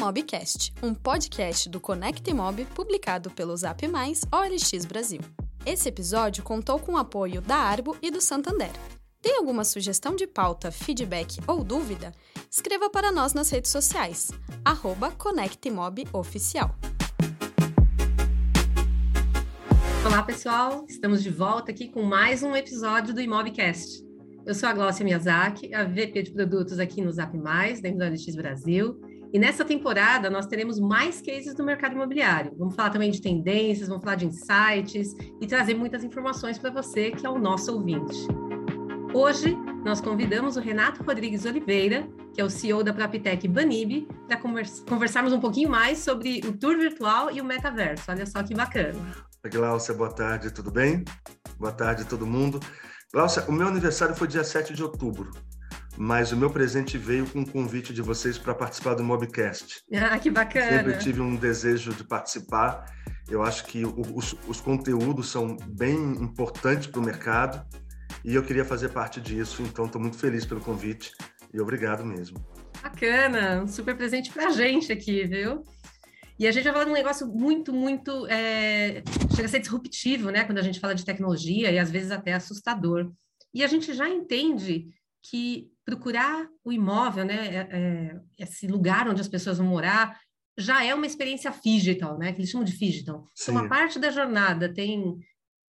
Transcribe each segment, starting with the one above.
Mobcast, um podcast do Conect Mob publicado pelo Zap Mais OLX Brasil. Esse episódio contou com o apoio da Arbo e do Santander. Tem alguma sugestão de pauta, feedback ou dúvida? Escreva para nós nas redes sociais, arroba. Olá, pessoal! Estamos de volta aqui com mais um episódio do Imobcast. Eu sou a Glócia Miyazaki, a VP de produtos aqui no Zap Mais, dentro do LX Brasil. E nessa temporada nós teremos mais cases do mercado imobiliário. Vamos falar também de tendências, vamos falar de insights e trazer muitas informações para você que é o nosso ouvinte. Hoje nós convidamos o Renato Rodrigues Oliveira, que é o CEO da Proptech Banib, para conversarmos um pouquinho mais sobre o tour virtual e o metaverso. Olha só que bacana. Glaucia, boa tarde, tudo bem? Boa tarde, todo mundo. Glaucia, o meu aniversário foi dia 7 de outubro, mas o meu presente veio com um convite de vocês para participar do Mobcast. Ah, que bacana! Sempre tive um desejo de participar. Eu acho que os, os conteúdos são bem importantes para o mercado e eu queria fazer parte disso, então estou muito feliz pelo convite e obrigado mesmo. Bacana, um super presente para a gente aqui, viu? E a gente vai falar de um negócio muito, muito. É, chega a ser disruptivo, né? Quando a gente fala de tecnologia e às vezes até assustador. E a gente já entende que procurar o imóvel, né? É, é, esse lugar onde as pessoas vão morar, já é uma experiência digital, né? Que eles chamam de digital. Então, uma parte da jornada tem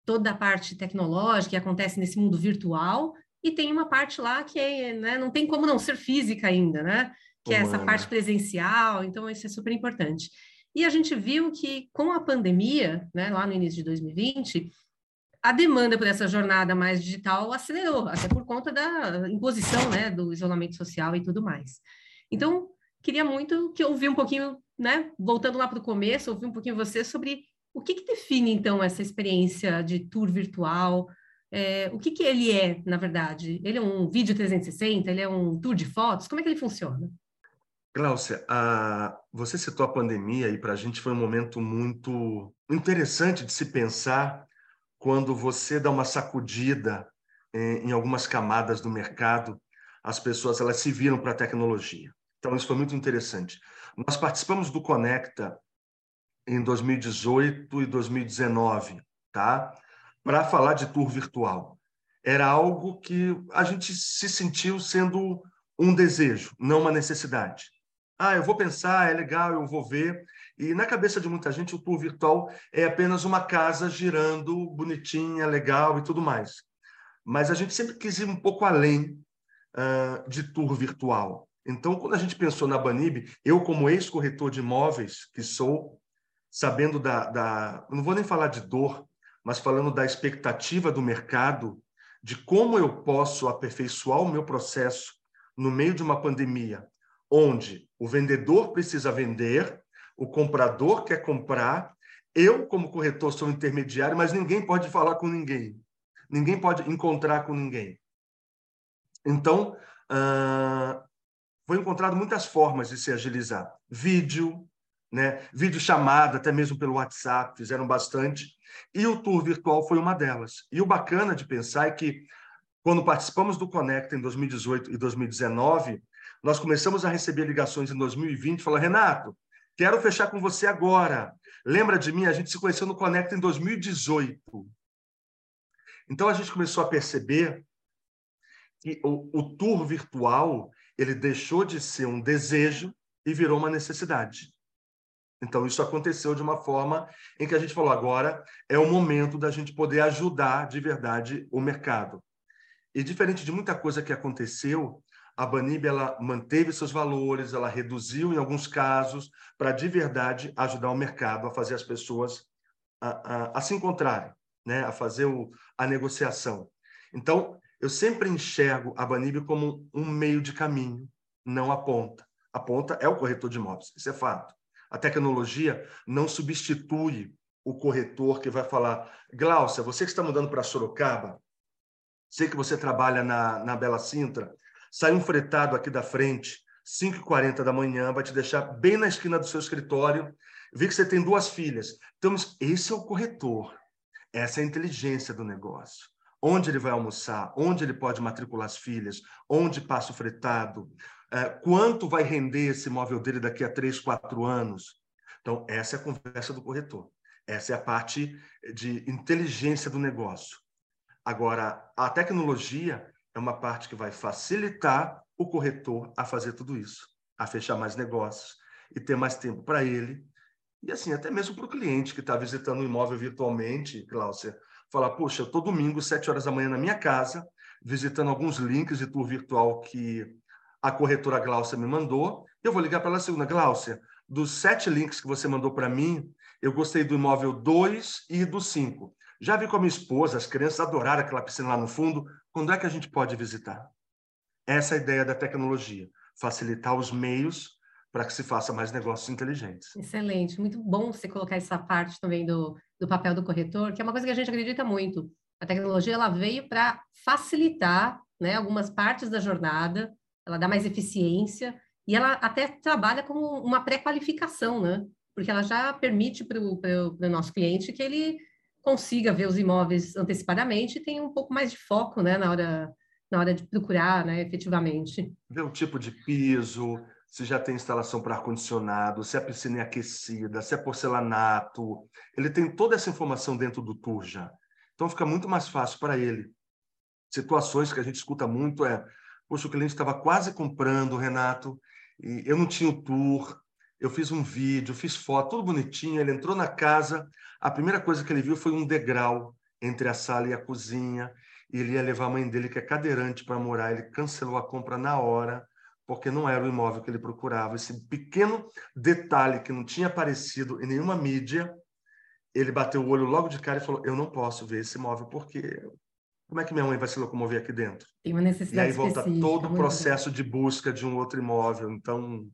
toda a parte tecnológica que acontece nesse mundo virtual e tem uma parte lá que é, né, não tem como não ser física ainda, né? Que Humana. é essa parte presencial, então isso é super importante. E a gente viu que com a pandemia, né, lá no início de 2020, a demanda por essa jornada mais digital acelerou, até por conta da imposição, né, do isolamento social e tudo mais. Então, queria muito que ouvir um pouquinho, né, voltando lá para o começo, ouvir um pouquinho você sobre o que, que define, então, essa experiência de tour virtual, é, o que, que ele é, na verdade? Ele é um vídeo 360? Ele é um tour de fotos? Como é que ele funciona? Glaucia, a... você citou a pandemia e para a gente foi um momento muito interessante de se pensar quando você dá uma sacudida em, em algumas camadas do mercado, as pessoas elas se viram para a tecnologia. Então isso foi muito interessante. Nós participamos do Conecta em 2018 e 2019, tá? Para falar de tour virtual. Era algo que a gente se sentiu sendo um desejo, não uma necessidade. Ah, eu vou pensar, é legal, eu vou ver. E na cabeça de muita gente, o tour virtual é apenas uma casa girando, bonitinha, legal e tudo mais. Mas a gente sempre quis ir um pouco além uh, de tour virtual. Então, quando a gente pensou na Banib, eu, como ex-corretor de imóveis, que sou, sabendo da, da. Não vou nem falar de dor, mas falando da expectativa do mercado, de como eu posso aperfeiçoar o meu processo no meio de uma pandemia, onde o vendedor precisa vender, o comprador quer comprar, eu, como corretor, sou intermediário, mas ninguém pode falar com ninguém. Ninguém pode encontrar com ninguém. Então, uh, foi encontrado muitas formas de se agilizar. Vídeo, né? vídeo chamada, até mesmo pelo WhatsApp, fizeram bastante. E o tour virtual foi uma delas. E o bacana de pensar é que, quando participamos do Conecta em 2018 e 2019, nós começamos a receber ligações em 2020, falando, Renato, quero fechar com você agora. Lembra de mim? A gente se conheceu no Conecta em 2018. Então a gente começou a perceber que o, o tour virtual ele deixou de ser um desejo e virou uma necessidade. Então, isso aconteceu de uma forma em que a gente falou: agora é o momento da gente poder ajudar de verdade o mercado. E diferente de muita coisa que aconteceu, a Banib ela manteve seus valores, ela reduziu em alguns casos para de verdade ajudar o mercado a fazer as pessoas a, a, a se encontrarem, né? a fazer o, a negociação. Então, eu sempre enxergo a Banib como um meio de caminho, não a ponta. A ponta é o corretor de imóveis, isso é fato. A tecnologia não substitui o corretor que vai falar, Glaucia, você que está mudando para Sorocaba, sei que você trabalha na, na Bela Sintra, sai um fretado aqui da frente, 5h40 da manhã, vai te deixar bem na esquina do seu escritório, vê que você tem duas filhas. Então, esse é o corretor. Essa é a inteligência do negócio. Onde ele vai almoçar, onde ele pode matricular as filhas, onde passa o fretado, É, quanto vai render esse imóvel dele daqui a três, quatro anos? Então, essa é a conversa do corretor. Essa é a parte de inteligência do negócio. Agora, a tecnologia é uma parte que vai facilitar o corretor a fazer tudo isso, a fechar mais negócios e ter mais tempo para ele. E assim, até mesmo para o cliente que está visitando o imóvel virtualmente, Cláudia, falar, puxa, eu estou domingo, sete horas da manhã na minha casa, visitando alguns links de tour virtual que a corretora Gláucia me mandou. Eu vou ligar para ela segunda. Gláucia, dos sete links que você mandou para mim, eu gostei do imóvel 2 e do 5. Já vi com a minha esposa, as crianças adoraram aquela piscina lá no fundo. Quando é que a gente pode visitar? Essa é a ideia da tecnologia, facilitar os meios para que se faça mais negócios inteligentes. Excelente, muito bom você colocar essa parte também do, do papel do corretor, que é uma coisa que a gente acredita muito. A tecnologia ela veio para facilitar né, algumas partes da jornada, ela dá mais eficiência e ela até trabalha como uma pré-qualificação, né? Porque ela já permite para o nosso cliente que ele consiga ver os imóveis antecipadamente e tenha um pouco mais de foco, né, na hora, na hora de procurar, né, efetivamente. Ver o tipo de piso, se já tem instalação para ar-condicionado, se a piscina é aquecida, se é porcelanato. Ele tem toda essa informação dentro do tour já. Então fica muito mais fácil para ele. Situações que a gente escuta muito é Poxa, o cliente estava quase comprando, Renato, e eu não tinha o tour, eu fiz um vídeo, fiz foto, tudo bonitinho. Ele entrou na casa, a primeira coisa que ele viu foi um degrau entre a sala e a cozinha. E ele ia levar a mãe dele, que é cadeirante, para morar. Ele cancelou a compra na hora, porque não era o imóvel que ele procurava. Esse pequeno detalhe que não tinha aparecido em nenhuma mídia, ele bateu o olho logo de cara e falou: Eu não posso ver esse imóvel porque como é que minha mãe vai se locomover aqui dentro? Tem uma necessidade E aí volta todo o processo de busca de um outro imóvel. Então,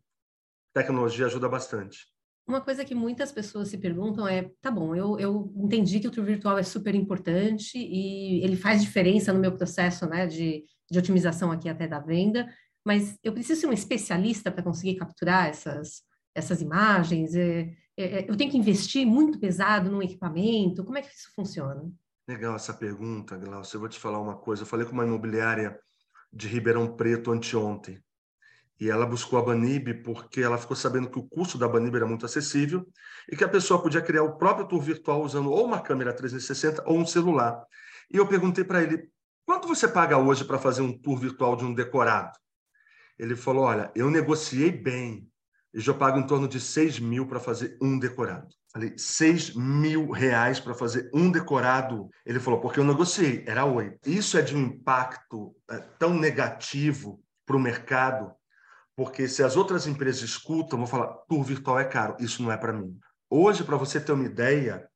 tecnologia ajuda bastante. Uma coisa que muitas pessoas se perguntam é, tá bom, eu, eu entendi que o tour virtual é super importante e ele faz diferença no meu processo né, de, de otimização aqui até da venda, mas eu preciso ser um especialista para conseguir capturar essas, essas imagens? É, é, é, eu tenho que investir muito pesado num equipamento? Como é que isso funciona? Legal essa pergunta, Glaucio. Eu vou te falar uma coisa. Eu falei com uma imobiliária de Ribeirão Preto anteontem. E ela buscou a Banib porque ela ficou sabendo que o custo da Banib era muito acessível e que a pessoa podia criar o próprio tour virtual usando ou uma câmera 360 ou um celular. E eu perguntei para ele: quanto você paga hoje para fazer um tour virtual de um decorado? Ele falou: olha, eu negociei bem. Eu já pago em torno de 6 mil para fazer um decorado. Falei, 6 mil reais para fazer um decorado. Ele falou, porque eu negociei, era oito. Isso é de um impacto é, tão negativo para o mercado, porque se as outras empresas escutam, vão falar, tour virtual é caro, isso não é para mim. Hoje, para você ter uma ideia,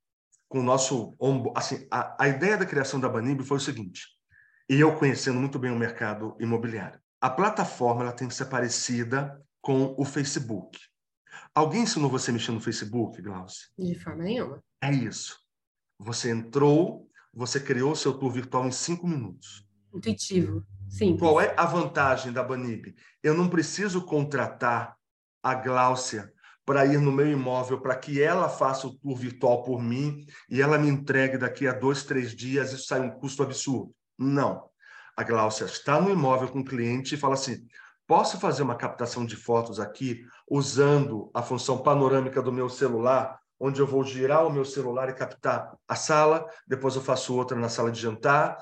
com o nosso. Assim, a, a ideia da criação da Banib foi o seguinte, e eu conhecendo muito bem o mercado imobiliário. A plataforma ela tem que ser parecida com o Facebook. Alguém ensinou você a mexer no Facebook, Glaucio? De forma nenhuma. É isso. Você entrou, você criou seu tour virtual em cinco minutos. Intuitivo. Sim. Qual é a vantagem da Banib? Eu não preciso contratar a Gláucia para ir no meu imóvel para que ela faça o tour virtual por mim e ela me entregue daqui a dois, três dias, isso sai um custo absurdo. Não. A Gláucia está no imóvel com o cliente e fala assim: Posso fazer uma captação de fotos aqui usando a função panorâmica do meu celular, onde eu vou girar o meu celular e captar a sala, depois eu faço outra na sala de jantar,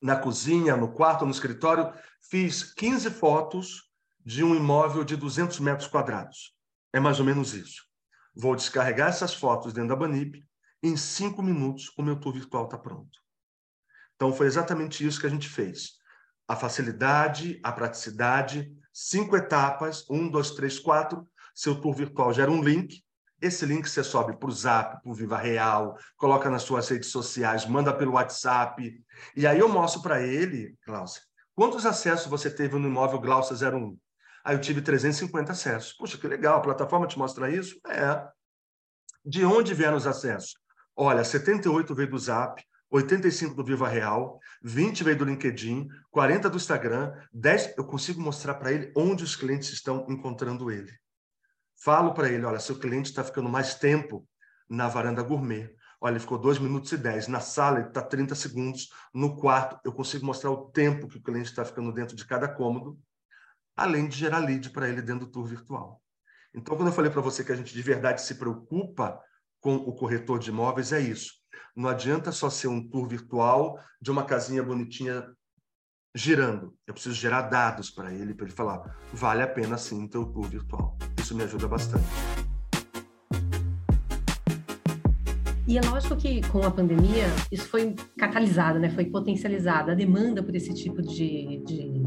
na cozinha, no quarto, no escritório. Fiz 15 fotos de um imóvel de 200 metros quadrados. É mais ou menos isso. Vou descarregar essas fotos dentro da Banip em cinco minutos o meu tour virtual está pronto. Então, foi exatamente isso que a gente fez a facilidade, a praticidade, cinco etapas, um, dois, três, quatro. Seu tour virtual gera um link. Esse link você sobe para o Zap, para o Viva Real, coloca nas suas redes sociais, manda pelo WhatsApp. E aí eu mostro para ele, Glaucia, quantos acessos você teve no imóvel Glaucia 01? Aí eu tive 350 acessos. Puxa, que legal, a plataforma te mostra isso? É. De onde vieram os acessos? Olha, 78 veio do Zap, 85 do Viva Real, 20 veio do LinkedIn, 40 do Instagram, 10 eu consigo mostrar para ele onde os clientes estão encontrando ele. Falo para ele, olha, seu cliente está ficando mais tempo na varanda gourmet. Olha, ele ficou 2 minutos e 10. Na sala, ele está 30 segundos. No quarto, eu consigo mostrar o tempo que o cliente está ficando dentro de cada cômodo. além de gerar lead para ele dentro do tour virtual. Então, quando eu falei para você que a gente de verdade se preocupa com o corretor de imóveis, é isso. Não adianta só ser um tour virtual de uma casinha bonitinha girando. Eu preciso gerar dados para ele, para ele falar, vale a pena sim ter o tour virtual. Isso me ajuda bastante. E é lógico que com a pandemia isso foi catalisado, né? Foi potencializado. A demanda por esse tipo de, de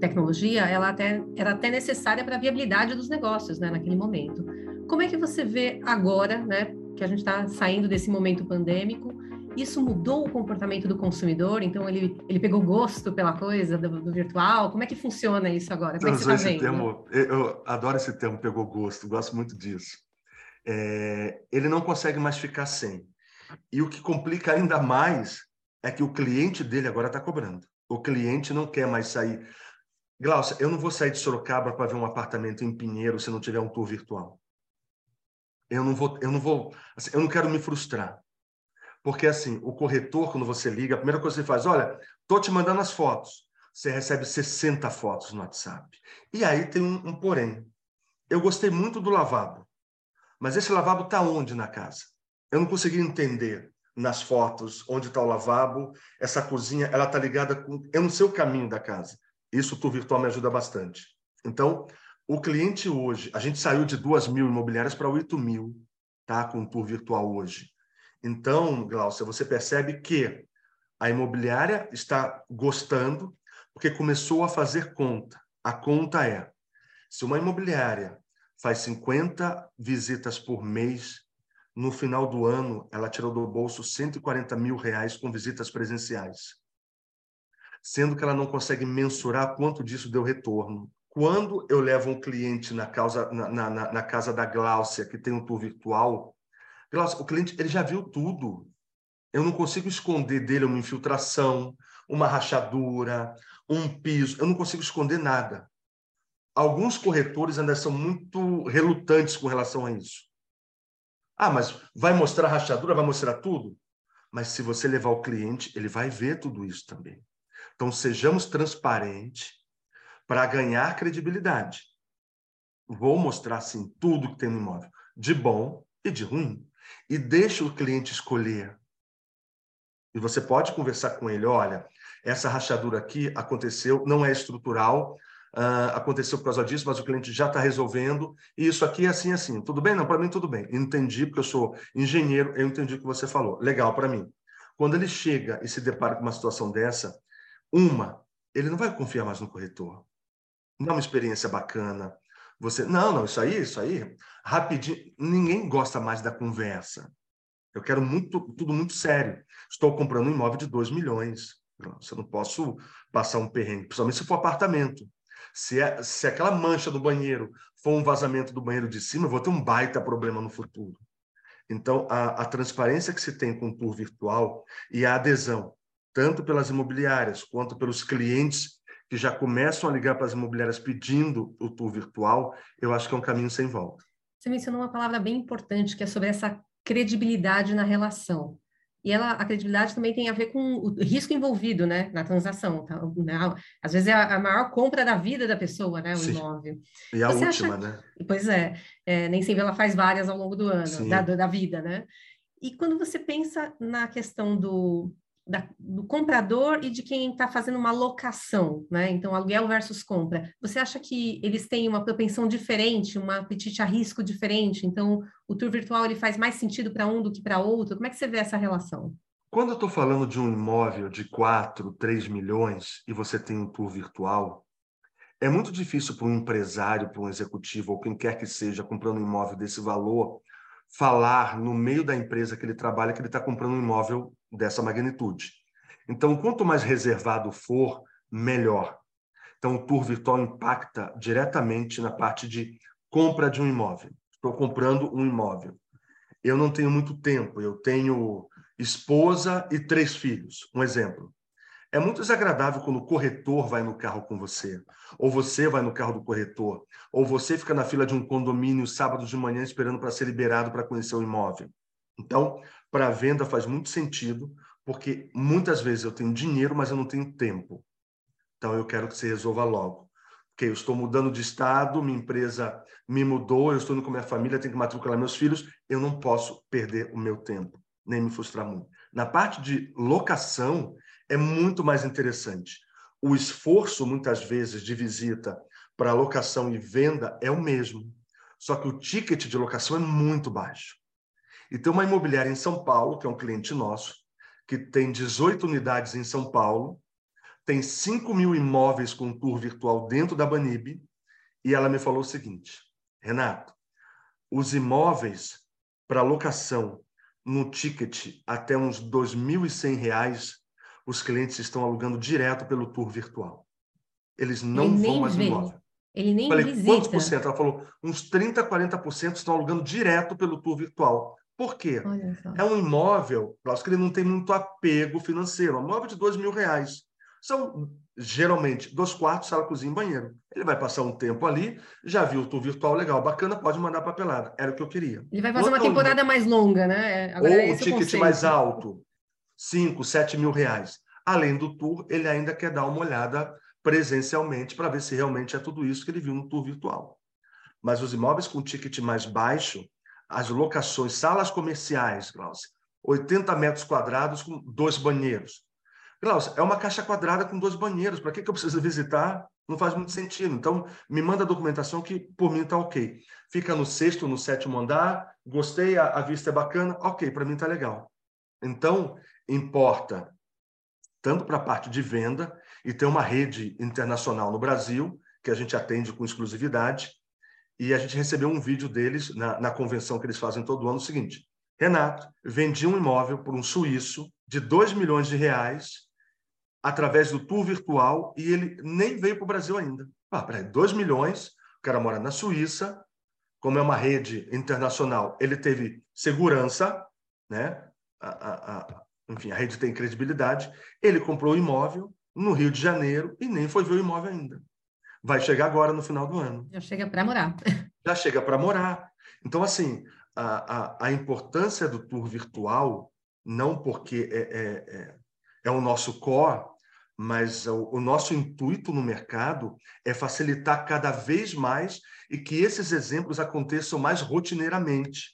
tecnologia, ela até era até necessária para a viabilidade dos negócios, né? Naquele momento. Como é que você vê agora, né? Que a gente está saindo desse momento pandêmico isso mudou o comportamento do consumidor? Então, ele, ele pegou gosto pela coisa do, do virtual? Como é que funciona isso agora? Como é está vendo? Termo, eu adoro esse termo, pegou gosto, gosto muito disso. É, ele não consegue mais ficar sem. E o que complica ainda mais é que o cliente dele agora está cobrando. O cliente não quer mais sair. Glaucia, eu não vou sair de Sorocaba para ver um apartamento em Pinheiro se não tiver um tour virtual. Eu não vou, eu não vou, assim, eu não quero me frustrar. Porque, assim, o corretor, quando você liga, a primeira coisa que você faz, olha, estou te mandando as fotos. Você recebe 60 fotos no WhatsApp. E aí tem um, um porém. Eu gostei muito do lavabo. Mas esse lavabo está onde na casa? Eu não consegui entender nas fotos onde está o lavabo. Essa cozinha, ela está ligada com... Eu não sei o caminho da casa. Isso o Tour Virtual me ajuda bastante. Então, o cliente hoje... A gente saiu de 2 mil imobiliárias para 8 mil, tá? Com o Tour Virtual hoje. Então, Glaucia, você percebe que a imobiliária está gostando porque começou a fazer conta. A conta é: se uma imobiliária faz 50 visitas por mês, no final do ano ela tirou do bolso 140 mil reais com visitas presenciais. Sendo que ela não consegue mensurar quanto disso deu retorno. Quando eu levo um cliente na, causa, na, na, na casa da Gláucia, que tem um tour virtual, o cliente ele já viu tudo. Eu não consigo esconder dele uma infiltração, uma rachadura, um piso. Eu não consigo esconder nada. Alguns corretores ainda são muito relutantes com relação a isso. Ah, mas vai mostrar rachadura, vai mostrar tudo? Mas se você levar o cliente, ele vai ver tudo isso também. Então, sejamos transparentes para ganhar credibilidade. Vou mostrar, sim, tudo que tem no imóvel, de bom e de ruim e deixa o cliente escolher. E você pode conversar com ele, olha, essa rachadura aqui aconteceu, não é estrutural, uh, aconteceu por causa disso, mas o cliente já está resolvendo, e isso aqui é assim, assim. Tudo bem? Não, para mim tudo bem. Entendi, porque eu sou engenheiro, eu entendi o que você falou. Legal para mim. Quando ele chega e se depara com uma situação dessa, uma, ele não vai confiar mais no corretor. Não é uma experiência bacana, você, não, não, isso aí, isso aí, rapidinho. Ninguém gosta mais da conversa. Eu quero muito, tudo muito sério. Estou comprando um imóvel de 2 milhões. Você não posso passar um perrengue, principalmente se for apartamento. Se, é, se aquela mancha do banheiro for um vazamento do banheiro de cima, eu vou ter um baita problema no futuro. Então, a, a transparência que se tem com o tour virtual e a adesão, tanto pelas imobiliárias quanto pelos clientes que já começam a ligar para as imobiliárias pedindo o tour virtual, eu acho que é um caminho sem volta. Você mencionou uma palavra bem importante, que é sobre essa credibilidade na relação. E ela, a credibilidade também tem a ver com o risco envolvido, né, na transação. Tá? Às vezes é a, maior compra da vida da pessoa, né, o Sim. imóvel. E a Você última, acha... né? Pois é, é, nem sempre ela faz várias ao longo do ano, da, da vida, né? E quando você pensa na questão do, da, do comprador e de quem está fazendo uma locação, né? Então, aluguel versus compra. Você acha que eles têm uma propensão diferente, uma apetite a risco diferente? Então, o tour virtual ele faz mais sentido para um do que para outro? Como é que você vê essa relação? Quando eu estou falando de um imóvel de 4, 3 milhões e você tem um tour virtual, é muito difícil para um empresário, para um executivo ou quem quer que seja comprando um imóvel desse valor, falar no meio da empresa que ele trabalha que ele está comprando um imóvel dessa magnitude. Então, quanto mais reservado for, melhor. Então, o tour virtual impacta diretamente na parte de compra de um imóvel. Estou comprando um imóvel. Eu não tenho muito tempo, eu tenho esposa e três filhos. Um exemplo. É muito desagradável quando o corretor vai no carro com você, ou você vai no carro do corretor, ou você fica na fila de um condomínio sábado de manhã esperando para ser liberado para conhecer o imóvel. Então, para venda faz muito sentido, porque muitas vezes eu tenho dinheiro, mas eu não tenho tempo. Então, eu quero que você resolva logo. que eu estou mudando de estado, minha empresa me mudou, eu estou indo com minha família, tenho que matricular meus filhos, eu não posso perder o meu tempo, nem me frustrar muito. Na parte de locação, é muito mais interessante. O esforço, muitas vezes, de visita para locação e venda é o mesmo, só que o ticket de locação é muito baixo. E tem uma imobiliária em São Paulo, que é um cliente nosso, que tem 18 unidades em São Paulo, tem 5 mil imóveis com tour virtual dentro da Banib, e ela me falou o seguinte: Renato, os imóveis para locação no ticket até uns R$ 2.100, os clientes estão alugando direto pelo tour virtual. Eles não vão mais no imóvel. Ele nem Falei, visita. quantos por cento? Ela falou, uns 30%, 40% estão alugando direto pelo tour virtual. Por quê? É um imóvel, acho que ele não tem muito apego financeiro. Um imóvel de dois mil reais. São, geralmente, dois quartos, sala, cozinha e banheiro. Ele vai passar um tempo ali, já viu o tour virtual legal, bacana, pode mandar para pelada. Era o que eu queria. Ele vai fazer Outra uma temporada mais longa, né? Agora, Ou o ticket mais alto, 5, 7 mil reais. Além do tour, ele ainda quer dar uma olhada presencialmente para ver se realmente é tudo isso que ele viu no tour virtual. Mas os imóveis com ticket mais baixo, as locações, salas comerciais, Glaucia, 80 metros quadrados com dois banheiros. Glaucia, é uma caixa quadrada com dois banheiros. Para que, que eu preciso visitar? Não faz muito sentido. Então, me manda a documentação que, por mim, está ok. Fica no sexto, no sétimo andar. Gostei, a, a vista é bacana. Ok, para mim está legal. Então, importa tanto para a parte de venda, e tem uma rede internacional no Brasil, que a gente atende com exclusividade, e a gente recebeu um vídeo deles na, na convenção que eles fazem todo ano, o seguinte, Renato, vendi um imóvel por um suíço de 2 milhões de reais através do tour virtual e ele nem veio para o Brasil ainda. Ah, peraí, 2 milhões, o cara mora na Suíça, como é uma rede internacional, ele teve segurança, né? A, a, a, enfim, a rede tem credibilidade. Ele comprou o imóvel no Rio de Janeiro e nem foi ver o imóvel ainda. Vai chegar agora no final do ano. Já chega para morar. Já chega para morar. Então, assim, a, a, a, importância do tour virtual, não porque é, é, é, é o nosso core, mas o, o, nosso intuito no mercado é facilitar cada vez mais e que esses exemplos aconteçam mais rotineiramente.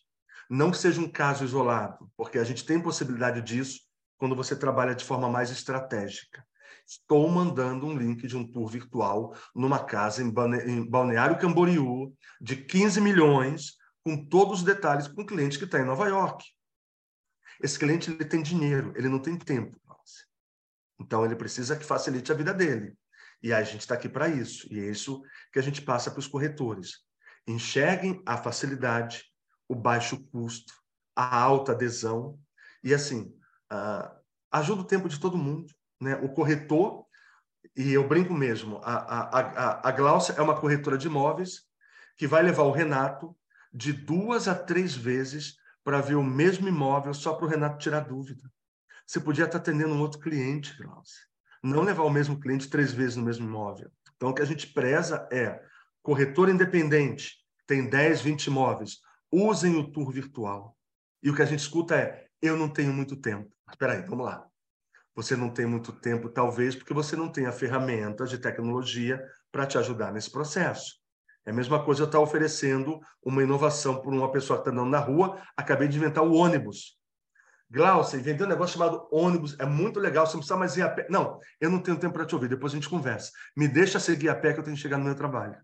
Não que seja um caso isolado, porque a gente tem possibilidade disso quando você trabalha de forma mais estratégica. Estou mandando um link de um tour virtual numa casa em Balneário Camboriú de 15 milhões, com todos os detalhes, com um cliente que está em Nova York. Esse cliente ele tem dinheiro, ele não tem tempo. Então, ele precisa que facilite a vida dele. E a gente está aqui para isso. E é isso que a gente passa para os corretores. Enxerguem a facilidade, o baixo custo, a alta adesão. E assim, uh, ajuda o tempo de todo mundo. Né? O corretor, e eu brinco mesmo, a, a, a, a Glaucia é uma corretora de imóveis que vai levar o Renato de duas a três vezes para ver o mesmo imóvel só para o Renato tirar dúvida. Você podia estar atendendo um outro cliente, Glaucia. Não levar o mesmo cliente três vezes no mesmo imóvel. Então, o que a gente preza é corretor independente, tem 10, 20 imóveis usem o tour virtual. E o que a gente escuta é: eu não tenho muito tempo. Espera aí, vamos lá. Você não tem muito tempo, talvez, porque você não tem a ferramentas de tecnologia para te ajudar nesse processo. É a mesma coisa estar oferecendo uma inovação para uma pessoa que está andando na rua. Acabei de inventar o ônibus. Glaucia, inventei um negócio chamado ônibus. É muito legal, você não precisa mais ir a pé. Não, eu não tenho tempo para te ouvir, depois a gente conversa. Me deixa seguir a pé que eu tenho que chegar no meu trabalho.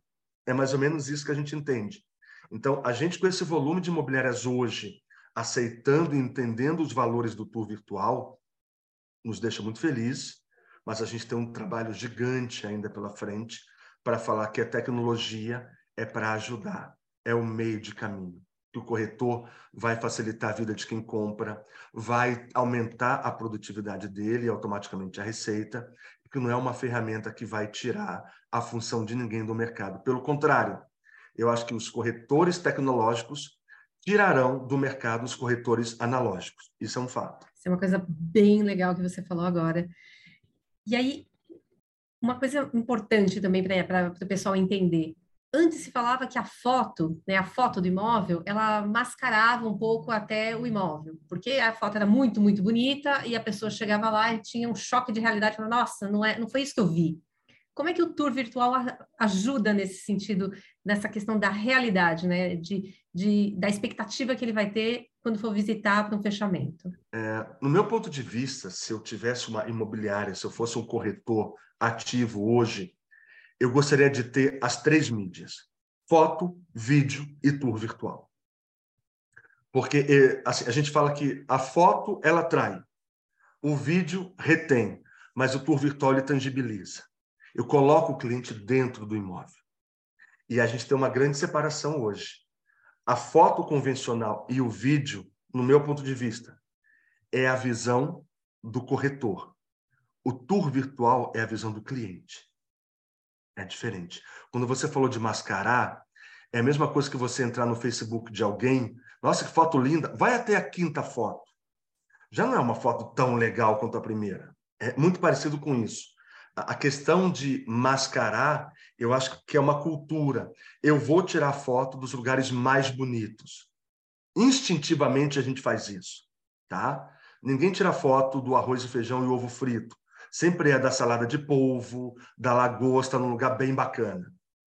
É mais ou menos isso que a gente entende. Então, a gente com esse volume de imobiliárias hoje, aceitando e entendendo os valores do tour virtual, nos deixa muito felizes, mas a gente tem um trabalho gigante ainda pela frente para falar que a tecnologia é para ajudar, é o meio de caminho. Que o corretor vai facilitar a vida de quem compra, vai aumentar a produtividade dele e automaticamente a receita, que não é uma ferramenta que vai tirar a função de ninguém do mercado. Pelo contrário, eu acho que os corretores tecnológicos tirarão do mercado os corretores analógicos. Isso é um fato. É uma coisa bem legal que você falou agora. E aí, uma coisa importante também para o pessoal entender. Antes se falava que a foto, né, a foto do imóvel, ela mascarava um pouco até o imóvel, porque a foto era muito, muito bonita e a pessoa chegava lá e tinha um choque de realidade, falando, nossa, não é, não foi isso que eu vi. Como é que o tour virtual ajuda nesse sentido, nessa questão da realidade, né? De, de, da expectativa que ele vai ter quando for visitar para um fechamento? É, no meu ponto de vista, se eu tivesse uma imobiliária, se eu fosse um corretor ativo hoje, eu gostaria de ter as três mídias: foto, vídeo e tour virtual. Porque assim, a gente fala que a foto ela atrai, o vídeo retém, mas o tour virtual ele tangibiliza. Eu coloco o cliente dentro do imóvel. E a gente tem uma grande separação hoje. A foto convencional e o vídeo, no meu ponto de vista, é a visão do corretor. O tour virtual é a visão do cliente. É diferente. Quando você falou de mascarar, é a mesma coisa que você entrar no Facebook de alguém. Nossa, que foto linda! Vai até a quinta foto. Já não é uma foto tão legal quanto a primeira. É muito parecido com isso. A questão de mascarar, eu acho que é uma cultura. Eu vou tirar foto dos lugares mais bonitos. Instintivamente a gente faz isso, tá? Ninguém tira foto do arroz e feijão e ovo frito. Sempre é da salada de polvo, da lagosta, num lugar bem bacana.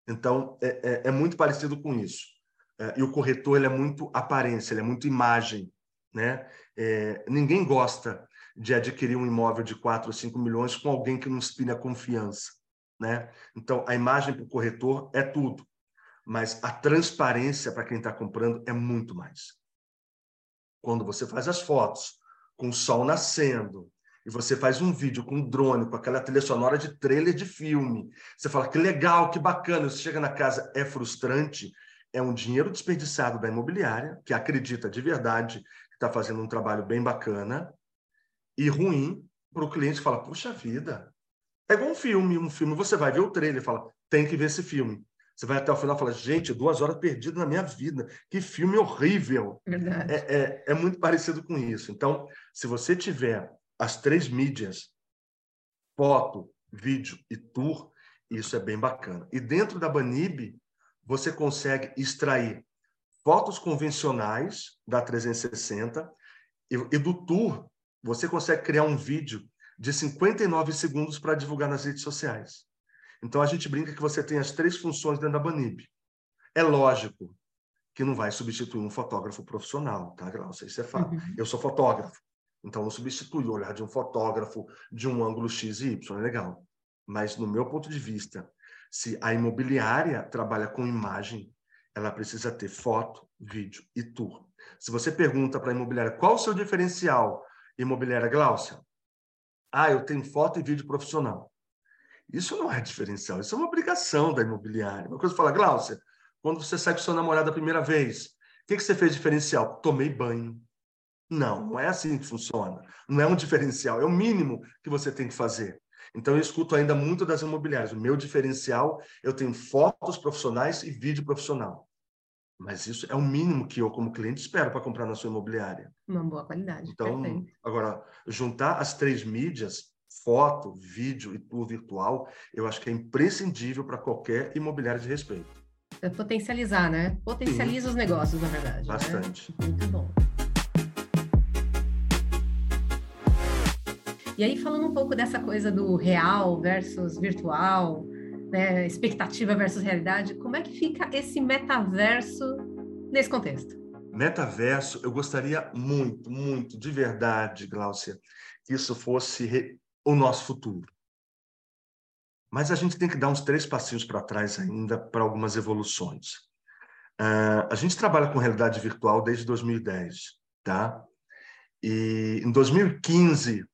Então, é, é, é muito parecido com isso. É, e o corretor ele é muito aparência, ele é muito imagem. Né? É, ninguém gosta de adquirir um imóvel de 4 ou 5 milhões com alguém que não inspira confiança. Né? Então, a imagem para o corretor é tudo, mas a transparência para quem está comprando é muito mais. Quando você faz as fotos com o sol nascendo, e você faz um vídeo com um drone, com aquela trilha sonora de trailer de filme, você fala que legal, que bacana, você chega na casa, é frustrante, é um dinheiro desperdiçado da imobiliária, que acredita de verdade que está fazendo um trabalho bem bacana, e ruim para o cliente fala, puxa vida, é igual um filme, um filme, você vai ver o trailer e fala, tem que ver esse filme. Você vai até o final e fala, gente, duas horas perdidas na minha vida, que filme horrível. Verdade. É, é, é muito parecido com isso. Então, se você tiver as três mídias, foto, vídeo e tour, isso é bem bacana. E dentro da Banib, você consegue extrair fotos convencionais da 360 e, e do tour você consegue criar um vídeo de 59 segundos para divulgar nas redes sociais. Então a gente brinca que você tem as três funções dentro da Banib. É lógico que não vai substituir um fotógrafo profissional, tá? Não sei se você fala. Uhum. Eu sou fotógrafo, então não substitui o olhar de um fotógrafo de um ângulo X e Y, é legal. Mas no meu ponto de vista, se a imobiliária trabalha com imagem, ela precisa ter foto, vídeo e tour. Se você pergunta para a imobiliária qual o seu diferencial imobiliária Glaucia. Ah, eu tenho foto e vídeo profissional. Isso não é diferencial, isso é uma obrigação da imobiliária. Uma coisa fala, Glaucia, quando você sai com seu namorado a primeira vez, o que, que você fez diferencial? Tomei banho. Não, não é assim que funciona. Não é um diferencial, é o mínimo que você tem que fazer. Então, eu escuto ainda muito das imobiliárias. O meu diferencial, eu tenho fotos profissionais e vídeo profissional. Mas isso é o mínimo que eu, como cliente, espero para comprar na sua imobiliária. Uma boa qualidade. Então, perfeito. agora, juntar as três mídias, foto, vídeo e tour virtual, eu acho que é imprescindível para qualquer imobiliária de respeito. É potencializar, né? Potencializa Sim. os negócios, na verdade. Né? Bastante. Né? Muito bom. E aí, falando um pouco dessa coisa do real versus virtual, né, expectativa versus realidade, como é que fica esse metaverso nesse contexto? Metaverso, eu gostaria muito, muito, de verdade, Gláucia, que isso fosse o nosso futuro. Mas a gente tem que dar uns três passinhos para trás ainda para algumas evoluções. Uh, a gente trabalha com realidade virtual desde 2010, tá? E em 2015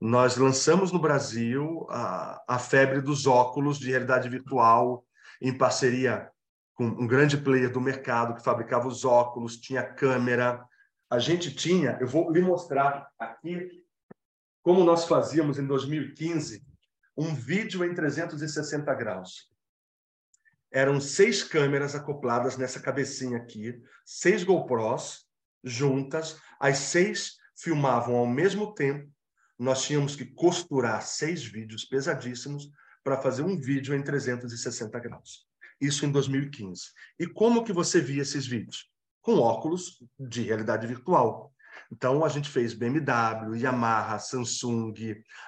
nós lançamos no Brasil a, a febre dos óculos de realidade virtual, em parceria com um grande player do mercado que fabricava os óculos, tinha câmera. A gente tinha, eu vou lhe mostrar aqui como nós fazíamos em 2015 um vídeo em 360 graus. Eram seis câmeras acopladas nessa cabecinha aqui, seis GoPros juntas, as seis filmavam ao mesmo tempo nós tínhamos que costurar seis vídeos pesadíssimos para fazer um vídeo em 360 graus. Isso em 2015. E como que você via esses vídeos? Com óculos de realidade virtual. Então, a gente fez BMW, Yamaha, Samsung,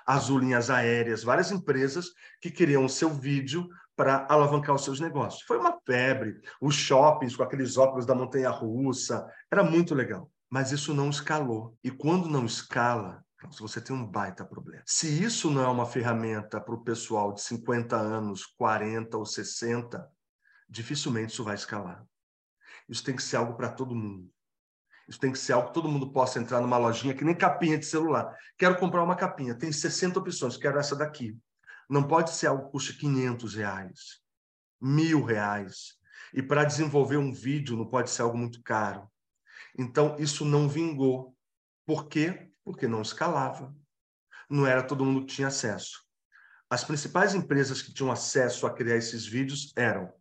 Azul Linhas Aéreas, várias empresas que queriam o seu vídeo para alavancar os seus negócios. Foi uma febre. Os shoppings com aqueles óculos da montanha-russa, era muito legal. Mas isso não escalou. E quando não escala, se você tem um baita problema. Se isso não é uma ferramenta para o pessoal de 50 anos, 40 ou 60, dificilmente isso vai escalar. Isso tem que ser algo para todo mundo. Isso tem que ser algo que todo mundo possa entrar numa lojinha, que nem capinha de celular. Quero comprar uma capinha, tem 60 opções, quero essa daqui. Não pode ser algo que custe 500 reais, mil reais. E para desenvolver um vídeo não pode ser algo muito caro. Então, isso não vingou. Por quê? Porque não escalava. Não era todo mundo que tinha acesso. As principais empresas que tinham acesso a criar esses vídeos eram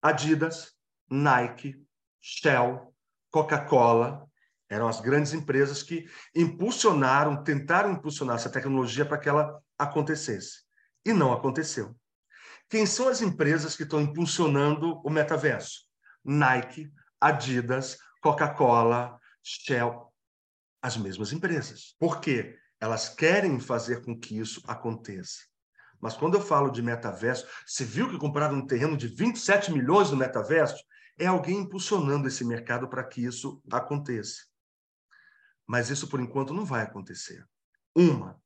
Adidas, Nike, Shell, Coca-Cola, eram as grandes empresas que impulsionaram, tentaram impulsionar essa tecnologia para que ela acontecesse. E não aconteceu. Quem são as empresas que estão impulsionando o metaverso? Nike, Adidas, Coca-Cola, Shell, as mesmas empresas. Por quê? Elas querem fazer com que isso aconteça. Mas quando eu falo de metaverso, você viu que compraram um terreno de 27 milhões no metaverso? é alguém impulsionando esse mercado para que isso aconteça. Mas isso, por enquanto, não vai acontecer. Uma,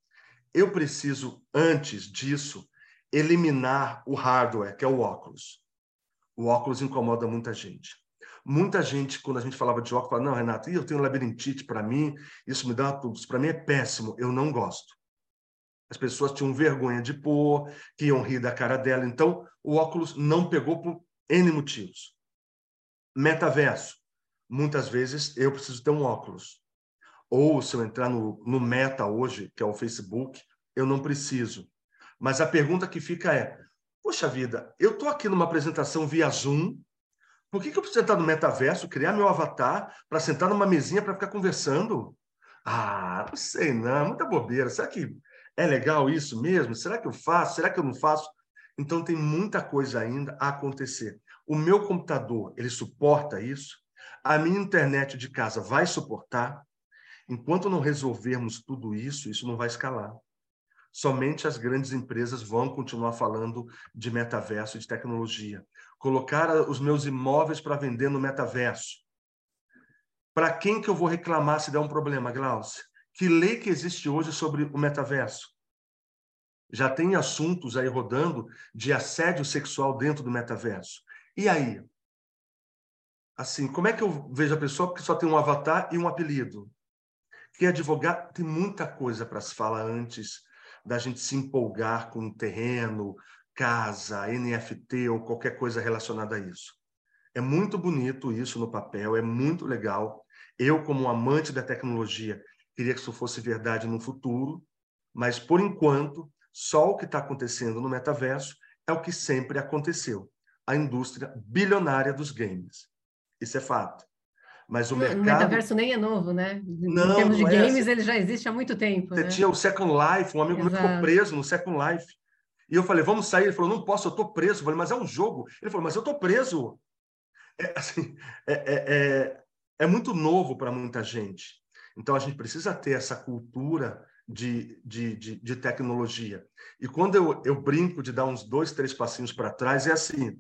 eu preciso, antes disso, eliminar o hardware, que é o óculos. O óculos incomoda muita gente. Muita gente, quando a gente falava de óculos, falava, não, Renato, eu tenho labirintite para mim, isso me dá tudo, isso para mim é péssimo, eu não gosto. As pessoas tinham vergonha de pôr, que iam rir da cara dela, então o óculos não pegou por N motivos. Metaverso. Muitas vezes eu preciso ter um óculos. Ou se eu entrar no, no Meta hoje, que é o Facebook, eu não preciso. Mas a pergunta que fica é: poxa vida, eu estou aqui numa apresentação via Zoom, por que, que eu preciso entrar no metaverso, criar meu avatar para sentar numa mesinha para ficar conversando? Ah, não sei, não, é muita bobeira. Será que é legal isso mesmo? Será que eu faço? Será que eu não faço? Então tem muita coisa ainda a acontecer. O meu computador, ele suporta isso? A minha internet de casa vai suportar? Enquanto não resolvermos tudo isso, isso não vai escalar. Somente as grandes empresas vão continuar falando de metaverso, de tecnologia. Colocar os meus imóveis para vender no metaverso. Para quem que eu vou reclamar se der um problema, Glaucia? Que lei que existe hoje sobre o metaverso? Já tem assuntos aí rodando de assédio sexual dentro do metaverso. E aí? Assim, como é que eu vejo a pessoa porque só tem um avatar e um apelido? Que advogado tem muita coisa para se falar antes da gente se empolgar com um terreno, casa, NFT ou qualquer coisa relacionada a isso. É muito bonito isso no papel, é muito legal. Eu, como amante da tecnologia, queria que isso fosse verdade no futuro, mas por enquanto, só o que está acontecendo no metaverso é o que sempre aconteceu a indústria bilionária dos games. Isso é fato. Mas o mercado... O metaverso nem é novo, né? Não, em termos de é games, assim. ele já existe há muito tempo. Você né? tinha o Second Life, um amigo Exato. meu ficou preso no Second Life. E eu falei, vamos sair? Ele falou, não posso, eu estou preso. Eu falei, mas é um jogo. Ele falou, mas eu estou preso. É, assim, é, é, é, é muito novo para muita gente. Então, a gente precisa ter essa cultura de, de, de, de tecnologia. E quando eu, eu brinco de dar uns dois, três passinhos para trás, é assim: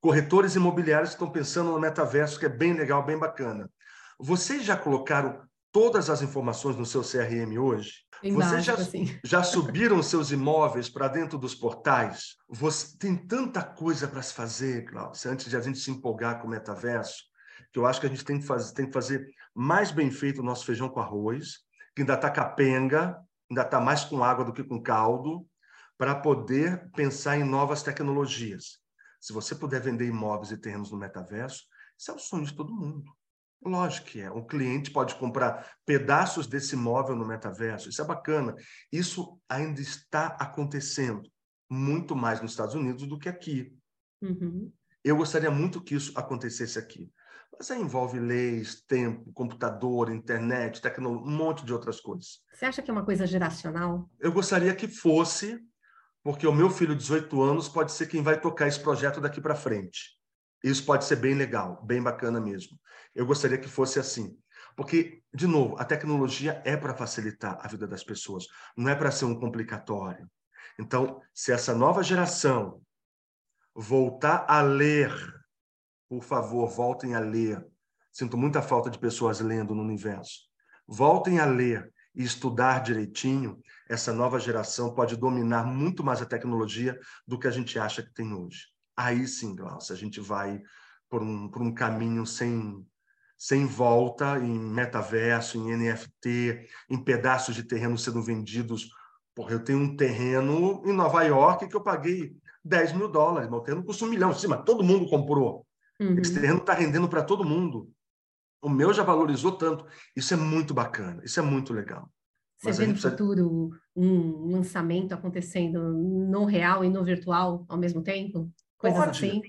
corretores imobiliários estão pensando no metaverso, que é bem legal, bem bacana. Vocês já colocaram todas as informações no seu CRM hoje? Bem Vocês já, assim. já subiram seus imóveis para dentro dos portais? Você, tem tanta coisa para se fazer, Cláudio, antes de a gente se empolgar com o metaverso, que eu acho que a gente tem que fazer, tem que fazer mais bem feito o nosso feijão com arroz, que ainda está capenga, ainda está mais com água do que com caldo, para poder pensar em novas tecnologias. Se você puder vender imóveis e terrenos no metaverso, isso é o sonho de todo mundo. Lógico que é. Um cliente pode comprar pedaços desse imóvel no metaverso. Isso é bacana. Isso ainda está acontecendo muito mais nos Estados Unidos do que aqui. Uhum. Eu gostaria muito que isso acontecesse aqui. Mas aí envolve leis, tempo, computador, internet, tecnologia, um monte de outras coisas. Você acha que é uma coisa geracional? Eu gostaria que fosse, porque o meu filho de 18 anos pode ser quem vai tocar esse projeto daqui para frente. Isso pode ser bem legal, bem bacana mesmo. Eu gostaria que fosse assim. Porque, de novo, a tecnologia é para facilitar a vida das pessoas, não é para ser um complicatório. Então, se essa nova geração voltar a ler, por favor, voltem a ler. Sinto muita falta de pessoas lendo no universo. Voltem a ler e estudar direitinho. Essa nova geração pode dominar muito mais a tecnologia do que a gente acha que tem hoje. Aí sim, Glaucia, a gente vai por um, por um caminho sem, sem volta em metaverso, em NFT, em pedaços de terreno sendo vendidos. Porra, eu tenho um terreno em Nova York que eu paguei 10 mil dólares, mas o terreno custa um milhão em cima, todo mundo comprou. Uhum. Esse terreno está rendendo para todo mundo. O meu já valorizou tanto. Isso é muito bacana, isso é muito legal. Você mas vê no precisa... futuro um lançamento acontecendo no real e no virtual ao mesmo tempo? Coisas Pode. assim?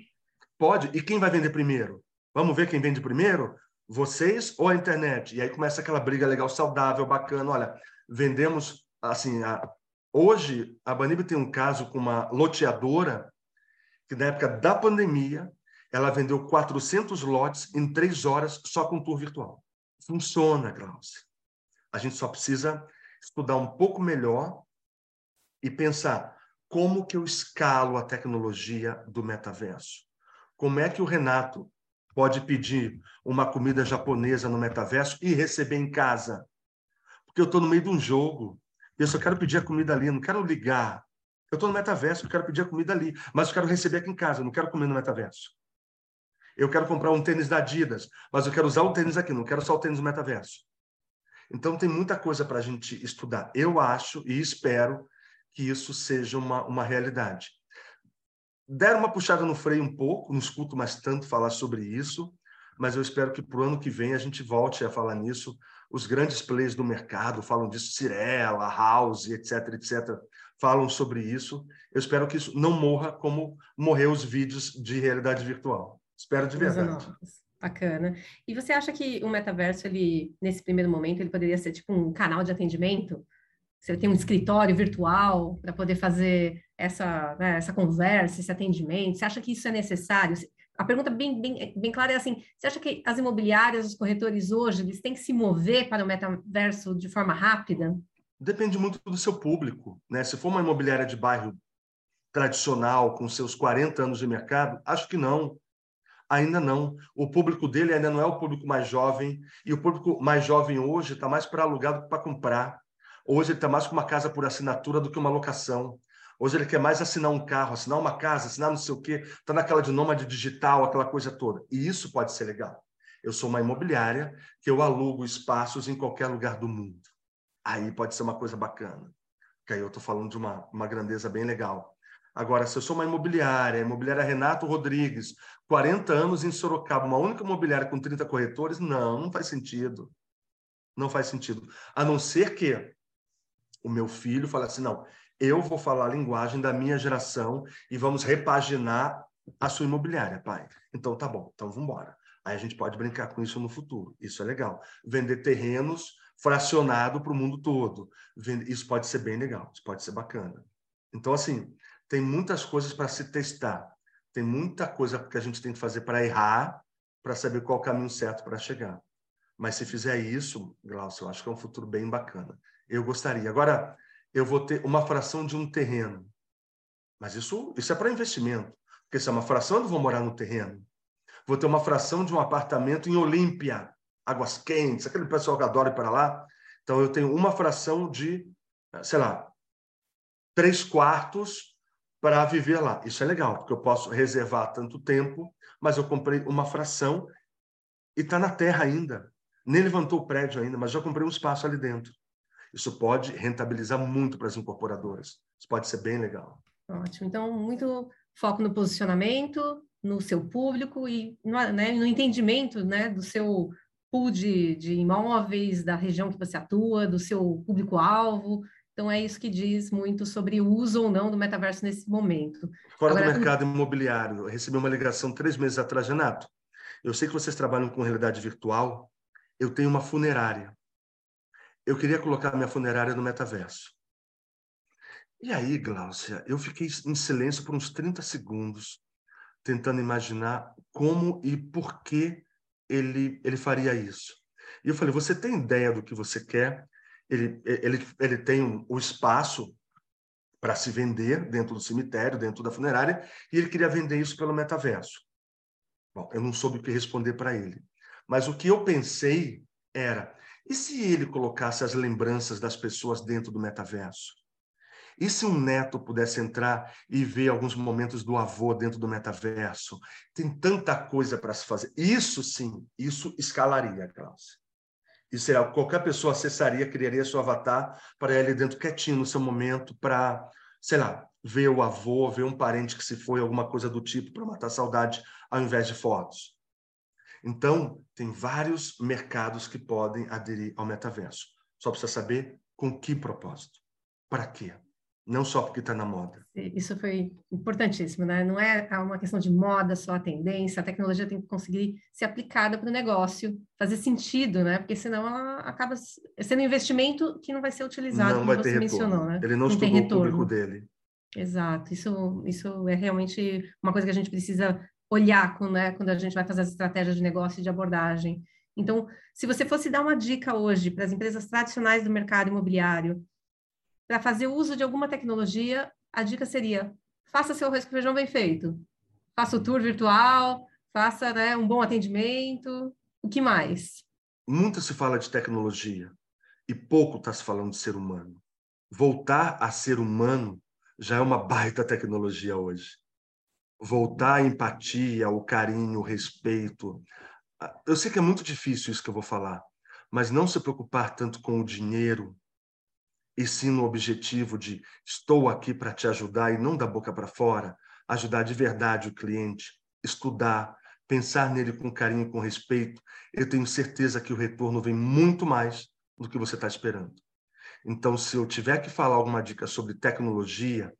Pode. E quem vai vender primeiro? Vamos ver quem vende primeiro? vocês ou a internet? E aí começa aquela briga legal, saudável, bacana. Olha, vendemos, assim, a... hoje a Banib tem um caso com uma loteadora que na época da pandemia ela vendeu 400 lotes em três horas só com tour virtual. Funciona, Glaucia. A gente só precisa estudar um pouco melhor e pensar como que eu escalo a tecnologia do metaverso. Como é que o Renato pode pedir uma comida japonesa no metaverso e receber em casa. Porque eu estou no meio de um jogo, eu só quero pedir a comida ali, não quero ligar. Eu estou no metaverso, eu quero pedir a comida ali, mas eu quero receber aqui em casa, não quero comer no metaverso. Eu quero comprar um tênis da Adidas, mas eu quero usar o tênis aqui, não quero só o tênis no metaverso. Então, tem muita coisa para a gente estudar. Eu acho e espero que isso seja uma, uma realidade deram uma puxada no freio um pouco, não escuto mais tanto falar sobre isso, mas eu espero que para o ano que vem a gente volte a falar nisso. Os grandes players do mercado falam disso, Cirela, House, etc, etc, falam sobre isso. Eu espero que isso não morra como morreu os vídeos de realidade virtual. Espero de verdade. Bacana. E você acha que o metaverso, ele, nesse primeiro momento, ele poderia ser tipo um canal de atendimento? Você tem um escritório virtual para poder fazer essa, né, essa conversa, esse atendimento? Você acha que isso é necessário? A pergunta bem, bem, bem clara é assim: você acha que as imobiliárias, os corretores hoje, eles têm que se mover para o metaverso de forma rápida? Depende muito do seu público. Né? Se for uma imobiliária de bairro tradicional, com seus 40 anos de mercado, acho que não. Ainda não. O público dele ainda não é o público mais jovem, e o público mais jovem hoje está mais para alugar do que para comprar. Hoje ele está mais com uma casa por assinatura do que uma locação. Hoje ele quer mais assinar um carro, assinar uma casa, assinar não sei o quê. Está naquela de nômade digital, aquela coisa toda. E isso pode ser legal. Eu sou uma imobiliária que eu alugo espaços em qualquer lugar do mundo. Aí pode ser uma coisa bacana. Que aí eu estou falando de uma, uma grandeza bem legal. Agora, se eu sou uma imobiliária, imobiliária Renato Rodrigues, 40 anos em Sorocaba, uma única imobiliária com 30 corretores, não, não faz sentido. Não faz sentido. A não ser que o meu filho fala assim: não, eu vou falar a linguagem da minha geração e vamos repaginar a sua imobiliária, pai. Então tá bom, então vamos embora. Aí a gente pode brincar com isso no futuro. Isso é legal. Vender terrenos fracionado para o mundo todo. Isso pode ser bem legal, isso pode ser bacana. Então, assim, tem muitas coisas para se testar. Tem muita coisa que a gente tem que fazer para errar, para saber qual o caminho certo para chegar. Mas se fizer isso, Glaucio, eu acho que é um futuro bem bacana. Eu gostaria. Agora, eu vou ter uma fração de um terreno. Mas isso, isso é para investimento. Porque se é uma fração, eu não vou morar no terreno. Vou ter uma fração de um apartamento em Olímpia, Águas Quentes, aquele pessoal que adora ir para lá. Então, eu tenho uma fração de, sei lá, três quartos para viver lá. Isso é legal, porque eu posso reservar tanto tempo, mas eu comprei uma fração e está na terra ainda. Nem levantou o prédio ainda, mas já comprei um espaço ali dentro. Isso pode rentabilizar muito para as incorporadoras. Isso pode ser bem legal. Ótimo. Então, muito foco no posicionamento, no seu público e no, né, no entendimento né, do seu pool de, de imóveis, da região que você atua, do seu público-alvo. Então, é isso que diz muito sobre o uso ou não do metaverso nesse momento. Fora Agora, do mercado imobiliário, eu recebi uma ligação três meses atrás, Renato. Eu sei que vocês trabalham com realidade virtual. Eu tenho uma funerária eu queria colocar minha funerária no metaverso. E aí, Gláucia, eu fiquei em silêncio por uns 30 segundos, tentando imaginar como e por que ele, ele faria isso. E eu falei: você tem ideia do que você quer? Ele, ele, ele tem o um, espaço para se vender dentro do cemitério, dentro da funerária, e ele queria vender isso pelo metaverso. Bom, eu não soube o que responder para ele. Mas o que eu pensei era: e se ele colocasse as lembranças das pessoas dentro do metaverso? E se um neto pudesse entrar e ver alguns momentos do avô dentro do metaverso? Tem tanta coisa para se fazer. Isso sim, isso escalaria, Klaus. Isso é, qualquer pessoa acessaria, criaria seu avatar para ele dentro quietinho no seu momento, para, sei lá, ver o avô, ver um parente que se foi, alguma coisa do tipo, para matar saudade, ao invés de fotos. Então, tem vários mercados que podem aderir ao metaverso. Só precisa saber com que propósito. Para quê? Não só porque está na moda. Isso foi importantíssimo, né? Não é uma questão de moda, só a tendência. A tecnologia tem que conseguir ser aplicada para o negócio, fazer sentido, né? Porque senão ela acaba sendo um investimento que não vai ser utilizado, não vai ter retorno. Né? Ele não, não estudou o público dele. Exato. Isso, isso é realmente uma coisa que a gente precisa olhar com, né, quando a gente vai fazer as estratégias de negócio e de abordagem. Então, se você fosse dar uma dica hoje para as empresas tradicionais do mercado imobiliário, para fazer uso de alguma tecnologia, a dica seria: faça seu arroz com feijão bem feito. Faça o tour virtual, faça né, um bom atendimento. O que mais? Muito se fala de tecnologia e pouco está se falando de ser humano. Voltar a ser humano já é uma baita tecnologia hoje. Voltar à empatia, o carinho, o respeito. Eu sei que é muito difícil isso que eu vou falar, mas não se preocupar tanto com o dinheiro, e sim no objetivo de estou aqui para te ajudar e não da boca para fora, ajudar de verdade o cliente, estudar, pensar nele com carinho, com respeito, eu tenho certeza que o retorno vem muito mais do que você está esperando. Então, se eu tiver que falar alguma dica sobre tecnologia,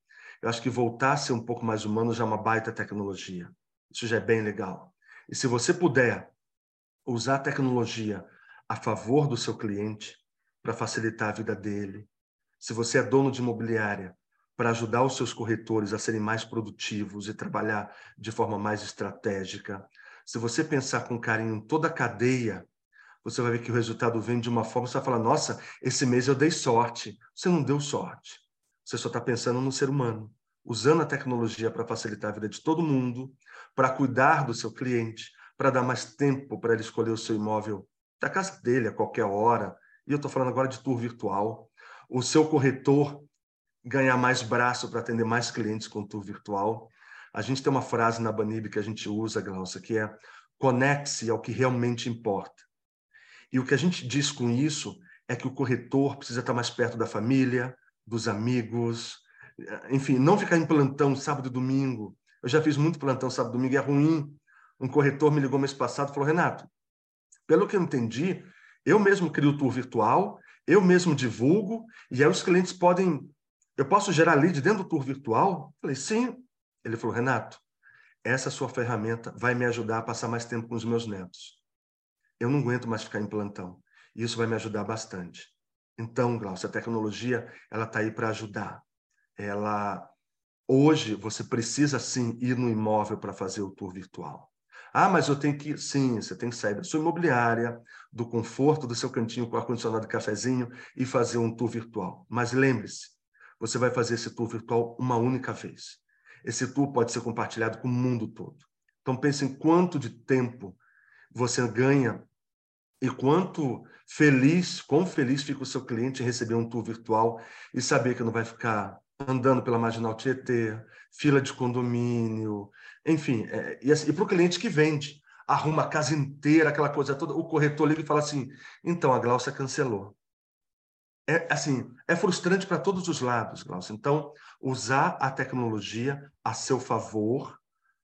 eu acho que voltar a ser um pouco mais humano já é uma baita tecnologia. Isso já é bem legal. E se você puder usar a tecnologia a favor do seu cliente, para facilitar a vida dele, se você é dono de imobiliária, para ajudar os seus corretores a serem mais produtivos e trabalhar de forma mais estratégica, se você pensar com carinho em toda a cadeia, você vai ver que o resultado vem de uma forma, você vai falar, nossa, esse mês eu dei sorte. Você não deu sorte. Você só está pensando no ser humano, usando a tecnologia para facilitar a vida de todo mundo, para cuidar do seu cliente, para dar mais tempo para ele escolher o seu imóvel da casa dele a qualquer hora. E eu estou falando agora de tour virtual o seu corretor ganhar mais braço para atender mais clientes com tour virtual. A gente tem uma frase na Banib que a gente usa, Glaucia, que é conecte-se ao que realmente importa. E o que a gente diz com isso é que o corretor precisa estar mais perto da família, dos amigos, enfim, não ficar em plantão sábado e domingo. Eu já fiz muito plantão sábado e domingo, é ruim. Um corretor me ligou mês passado e falou: Renato, pelo que eu entendi, eu mesmo crio o tour virtual eu mesmo divulgo, e aí os clientes podem. Eu posso gerar lead dentro do tour virtual? Falei, sim. Ele falou, Renato, essa sua ferramenta vai me ajudar a passar mais tempo com os meus netos. Eu não aguento mais ficar em plantão. Isso vai me ajudar bastante. Então, Glaucia, a tecnologia ela está aí para ajudar. Ela hoje você precisa sim ir no imóvel para fazer o tour virtual. Ah, mas eu tenho que. Sim, você tem que sair da sua imobiliária, do conforto do seu cantinho com ar-condicionado e cafezinho e fazer um tour virtual. Mas lembre-se, você vai fazer esse tour virtual uma única vez. Esse tour pode ser compartilhado com o mundo todo. Então pense em quanto de tempo você ganha e quanto feliz, quão feliz fica o seu cliente em receber um tour virtual e saber que não vai ficar andando pela Marginal Tietê, fila de condomínio, enfim, é, e, assim, e para o cliente que vende, arruma a casa inteira, aquela coisa toda, o corretor liga e fala assim, então, a Glaucia cancelou. É, assim, é frustrante para todos os lados, Glaucia. Então, usar a tecnologia a seu favor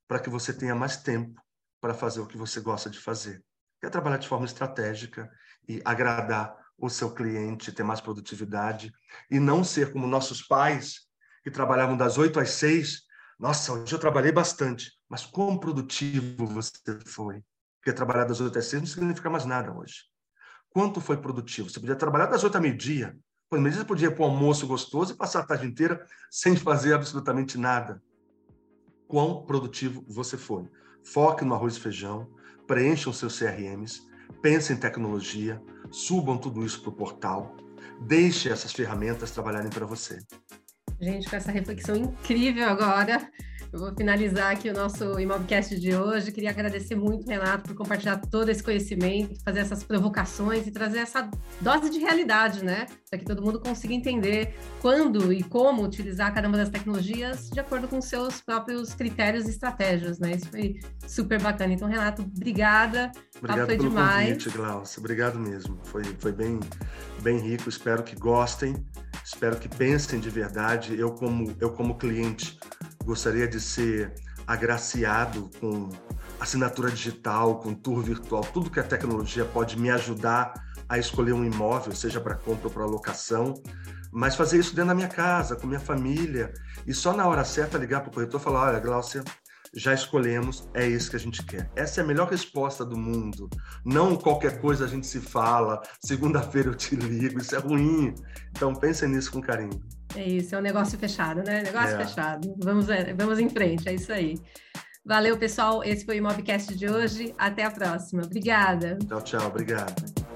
para que você tenha mais tempo para fazer o que você gosta de fazer. Quer trabalhar de forma estratégica e agradar o seu cliente, ter mais produtividade e não ser como nossos pais que trabalhavam das 8 às 6 nossa, hoje eu trabalhei bastante, mas quão produtivo você foi? Porque trabalhar das 8 às 6 não significa mais nada hoje. Quanto foi produtivo? Você podia trabalhar das 8 ao meio-dia. Quando meio-dia você podia ir para um almoço gostoso e passar a tarde inteira sem fazer absolutamente nada. Quão produtivo você foi? Foque no arroz e feijão, preencha os seus CRMs, pensem em tecnologia, subam tudo isso para o portal, deixe essas ferramentas trabalharem para você. Gente, com essa reflexão incrível agora, eu vou finalizar aqui o nosso Imobcast de hoje. Queria agradecer muito, Renato, por compartilhar todo esse conhecimento, fazer essas provocações e trazer essa dose de realidade, né? Para que todo mundo consiga entender quando e como utilizar cada uma das tecnologias de acordo com seus próprios critérios e estratégias, né? Isso foi super bacana. Então, Renato, obrigada. Obrigado foi pelo demais. convite, Glaucia. Obrigado mesmo. Foi, foi bem, bem rico. Espero que gostem. Espero que pensem de verdade. Eu como eu como cliente gostaria de ser agraciado com assinatura digital, com tour virtual, tudo que a tecnologia pode me ajudar a escolher um imóvel, seja para compra ou para locação, mas fazer isso dentro da minha casa, com minha família, e só na hora certa ligar para o corretor e falar: olha, Glaucia, já escolhemos, é isso que a gente quer. Essa é a melhor resposta do mundo. Não qualquer coisa a gente se fala, segunda-feira eu te ligo, isso é ruim. Então pensem nisso com carinho. É isso, é um negócio fechado, né? Negócio é. fechado. Vamos, é, vamos em frente, é isso aí. Valeu, pessoal. Esse foi o Mobcast de hoje. Até a próxima. Obrigada. Tchau, tchau. Obrigado.